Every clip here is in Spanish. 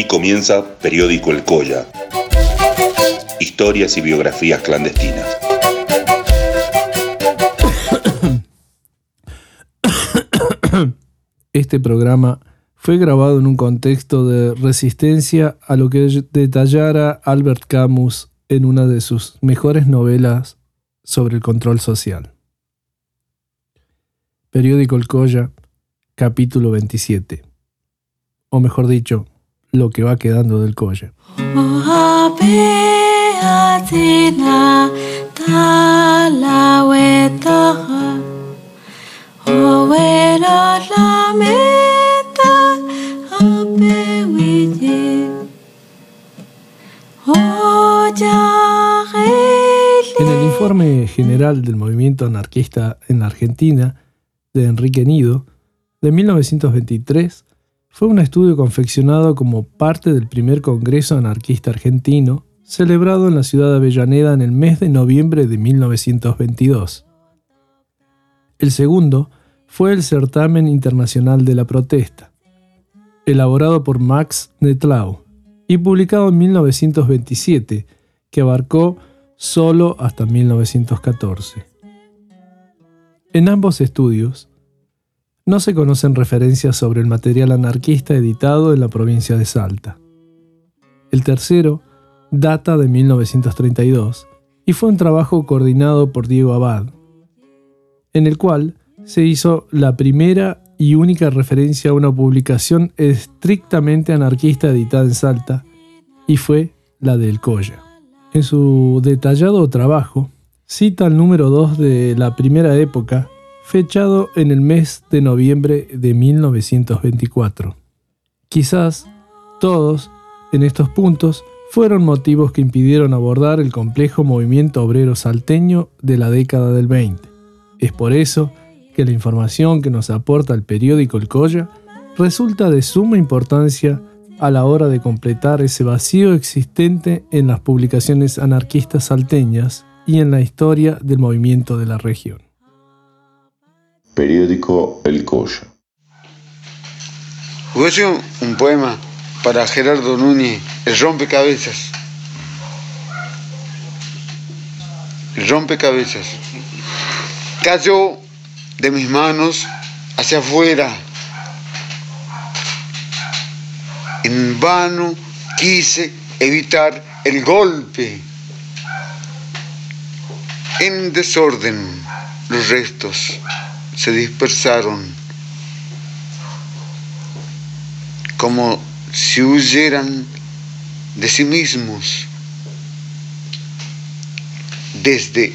Aquí comienza Periódico El Colla. Historias y biografías clandestinas. Este programa fue grabado en un contexto de resistencia a lo que detallara Albert Camus en una de sus mejores novelas sobre el control social. Periódico El Colla, capítulo 27. O mejor dicho, lo que va quedando del Colla. En el informe general del movimiento anarquista en la Argentina, de Enrique Nido, de 1923, fue un estudio confeccionado como parte del primer Congreso Anarquista Argentino, celebrado en la ciudad de Avellaneda en el mes de noviembre de 1922. El segundo fue el Certamen Internacional de la Protesta, elaborado por Max Netlau y publicado en 1927, que abarcó solo hasta 1914. En ambos estudios, no se conocen referencias sobre el material anarquista editado en la provincia de Salta. El tercero data de 1932 y fue un trabajo coordinado por Diego Abad, en el cual se hizo la primera y única referencia a una publicación estrictamente anarquista editada en Salta, y fue la de El Colla. En su detallado trabajo, cita el número 2 de la primera época, fechado en el mes de noviembre de 1924. Quizás todos, en estos puntos, fueron motivos que impidieron abordar el complejo movimiento obrero salteño de la década del 20. Es por eso que la información que nos aporta el periódico El Colla resulta de suma importancia a la hora de completar ese vacío existente en las publicaciones anarquistas salteñas y en la historia del movimiento de la región. Periódico El Colla. Voy un poema para Gerardo Núñez, El rompecabezas. El rompecabezas. Cayó de mis manos hacia afuera. En vano quise evitar el golpe. En desorden los restos se dispersaron como si huyeran de sí mismos desde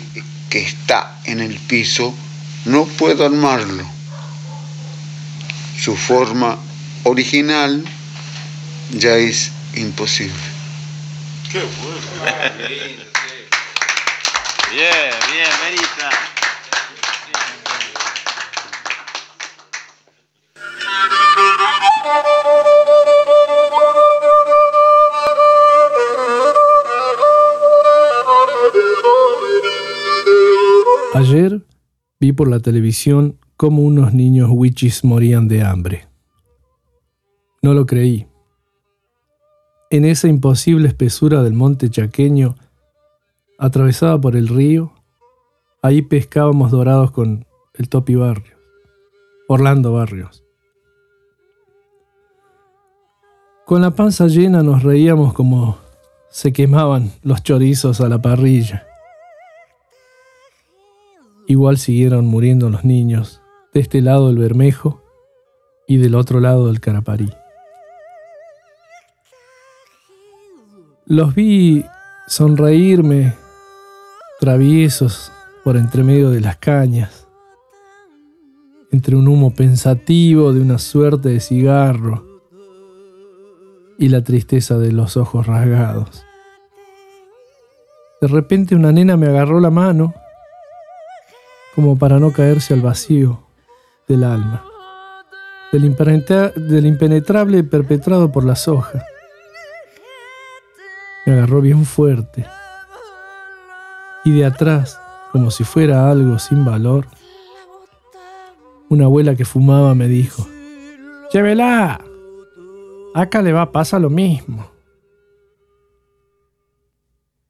que está en el piso no puedo armarlo. Su forma original ya es imposible. Qué bueno. bien, bien, Merita. Vi por la televisión cómo unos niños wichis morían de hambre. No lo creí. En esa imposible espesura del monte chaqueño, atravesada por el río, ahí pescábamos dorados con el Topi Barrios, Orlando Barrios. Con la panza llena nos reíamos como se quemaban los chorizos a la parrilla. Igual siguieron muriendo los niños, de este lado el Bermejo y del otro lado el Caraparí. Los vi sonreírme, traviesos por entre medio de las cañas, entre un humo pensativo de una suerte de cigarro y la tristeza de los ojos rasgados. De repente una nena me agarró la mano como para no caerse al vacío del alma, del, impenetrable perpetrado por las hojas. Me agarró bien fuerte y de atrás, como si fuera algo sin valor, una abuela que fumaba me dijo, ¡Llévela! Acá le va, pasa lo mismo.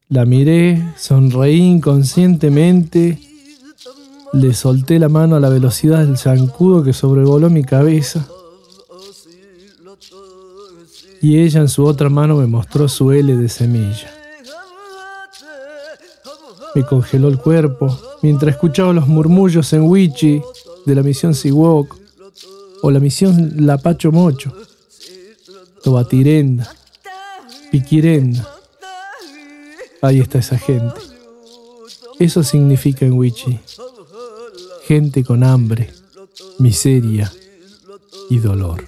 La miré, sonreí inconscientemente, le solté la mano a la velocidad del zancudo que sobrevoló mi cabeza y ella en su otra mano me mostró su L de semilla. Me congeló el cuerpo mientras escuchaba los murmullos en Wichi de la misión Siwok o la misión Lapacho Mocho, Tobatirenda, Piquirenda. Ahí está esa gente. Eso significa en Wichi. Gente con hambre, miseria y dolor.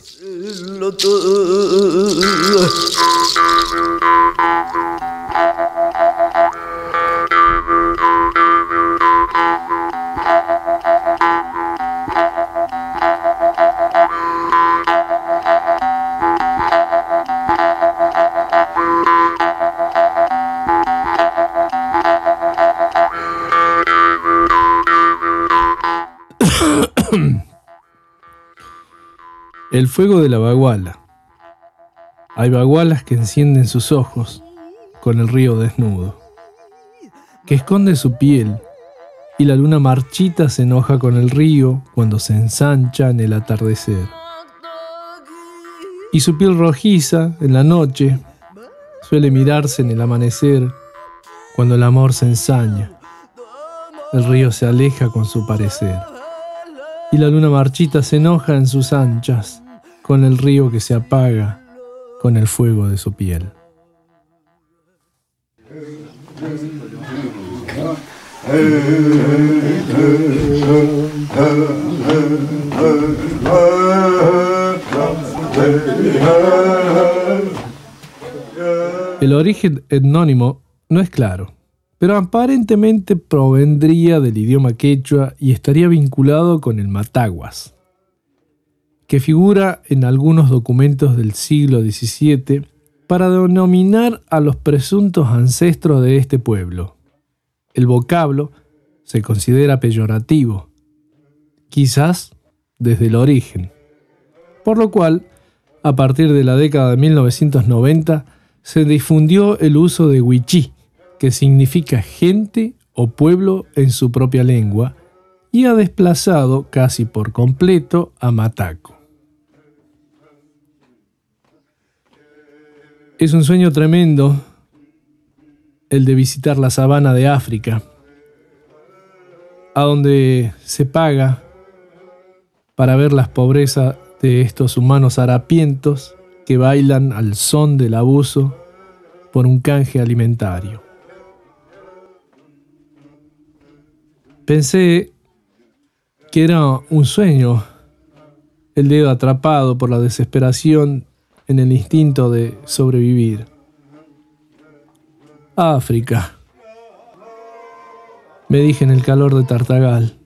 El fuego de la baguala. Hay bagualas que encienden sus ojos con el río desnudo, que esconde su piel, y la luna marchita se enoja con el río cuando se ensancha en el atardecer. Y su piel rojiza en la noche suele mirarse en el amanecer cuando el amor se ensaña. El río se aleja con su parecer. Y la luna marchita se enoja en sus anchas con el río que se apaga con el fuego de su piel. El origen etnónimo no es claro, pero aparentemente provendría del idioma quechua y estaría vinculado con el mataguas, que figura en algunos documentos del siglo XVII para denominar a los presuntos ancestros de este pueblo. El vocablo se considera peyorativo, quizás desde el origen, por lo cual, a partir de la década de 1990, se difundió el uso de wichí, que significa gente o pueblo en su propia lengua, y ha desplazado casi por completo a mataco. Es un sueño tremendo el de visitar la sabana de África, a donde se paga para ver las pobrezas de estos humanos harapientos que bailan al son del abuso por un canje alimentario. Pensé que era un sueño, el dedo atrapado por la desesperación en el instinto de sobrevivir. África, me dije en el calor de Tartagal,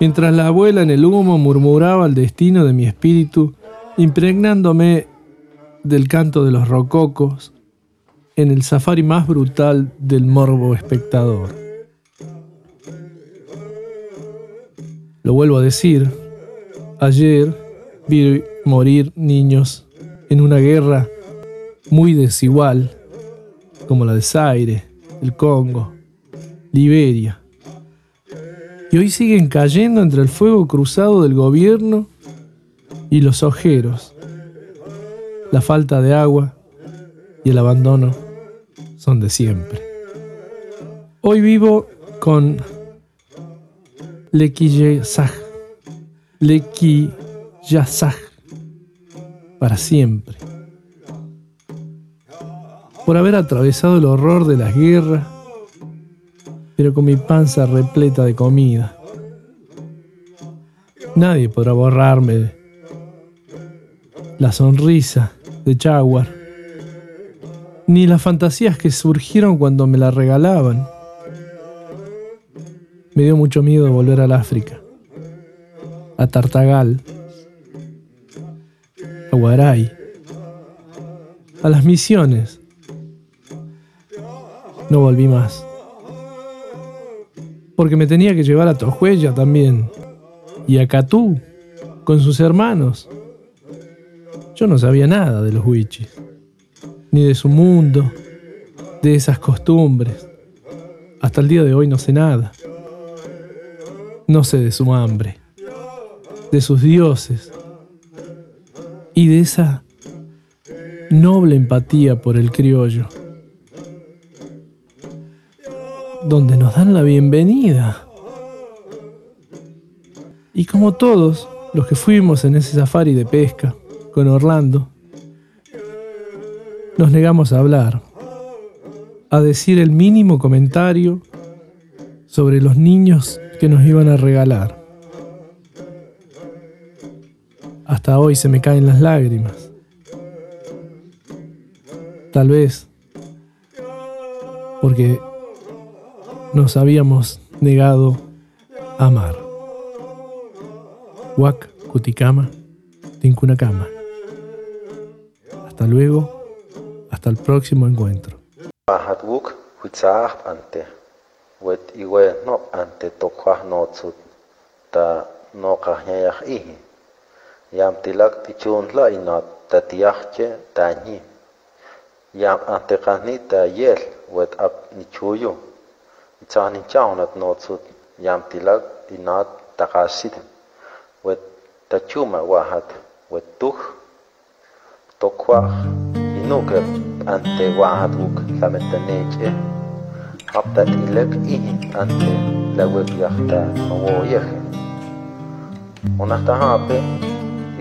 mientras la abuela en el humo murmuraba el destino de mi espíritu, impregnándome del canto de los rococos en el safari más brutal del morbo espectador. Lo vuelvo a decir, ayer vi morir niños en una guerra muy desigual, como la de Zaire, el Congo, Liberia. Y hoy siguen cayendo entre el fuego cruzado del gobierno y los ojeros. La falta de agua y el abandono son de siempre. Hoy vivo con Leki Yasaj para siempre. Por haber atravesado el horror de las guerras, pero con mi panza repleta de comida. Nadie podrá borrarme la sonrisa de Jaguar, ni las fantasías que surgieron cuando me la regalaban. Me dio mucho miedo volver al África, a Tartagal, a Guaray, a las misiones. No volví más. Porque me tenía que llevar a Tojuella también. Y a Catú, con sus hermanos. Yo no sabía nada de los wichis, ni de su mundo, de esas costumbres. Hasta el día de hoy no sé nada. No sé de su hambre, de sus dioses y de esa noble empatía por el criollo, donde nos dan la bienvenida. Y como todos los que fuimos en ese safari de pesca con Orlando, nos negamos a hablar, a decir el mínimo comentario sobre los niños que nos iban a regalar. Hasta hoy se me caen las lágrimas. Tal vez porque nos habíamos negado a amar. Huac, Cuticama, Tincunacama. Hasta luego, hasta el próximo encuentro. yam tilak ti chunla inot tatiajche tañi. Yam antekani ta yel wet ap nichuyu. Itzani chaunat notsut yam tilak inot takasit wet tachuma wahat wet tuj tokwaj inuke ante wahat uk lametaneche. ta ilek ihi ante lawek yahta mawoyeje. Onahtahape. Onahtahape.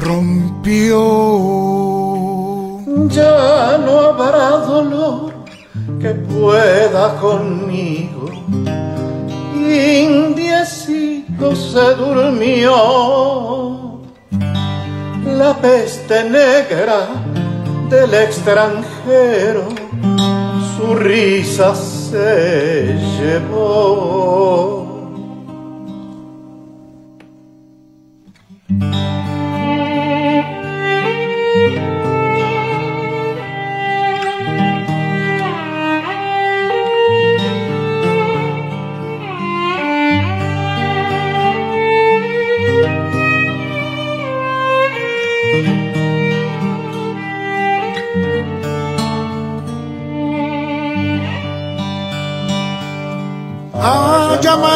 rompió. Ya no habrá dolor que pueda conmigo. Indiecito se durmió. La peste negra del extranjero su risa se llevó.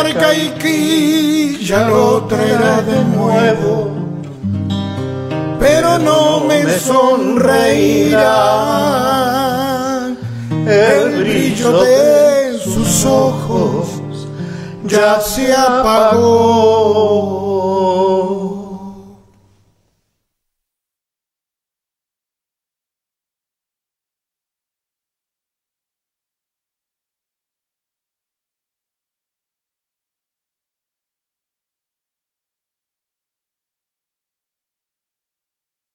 A Yamarca y Quilla lo traerá de nuevo, pero no me sonreirá. El brillo de sus ojos ya se apagó.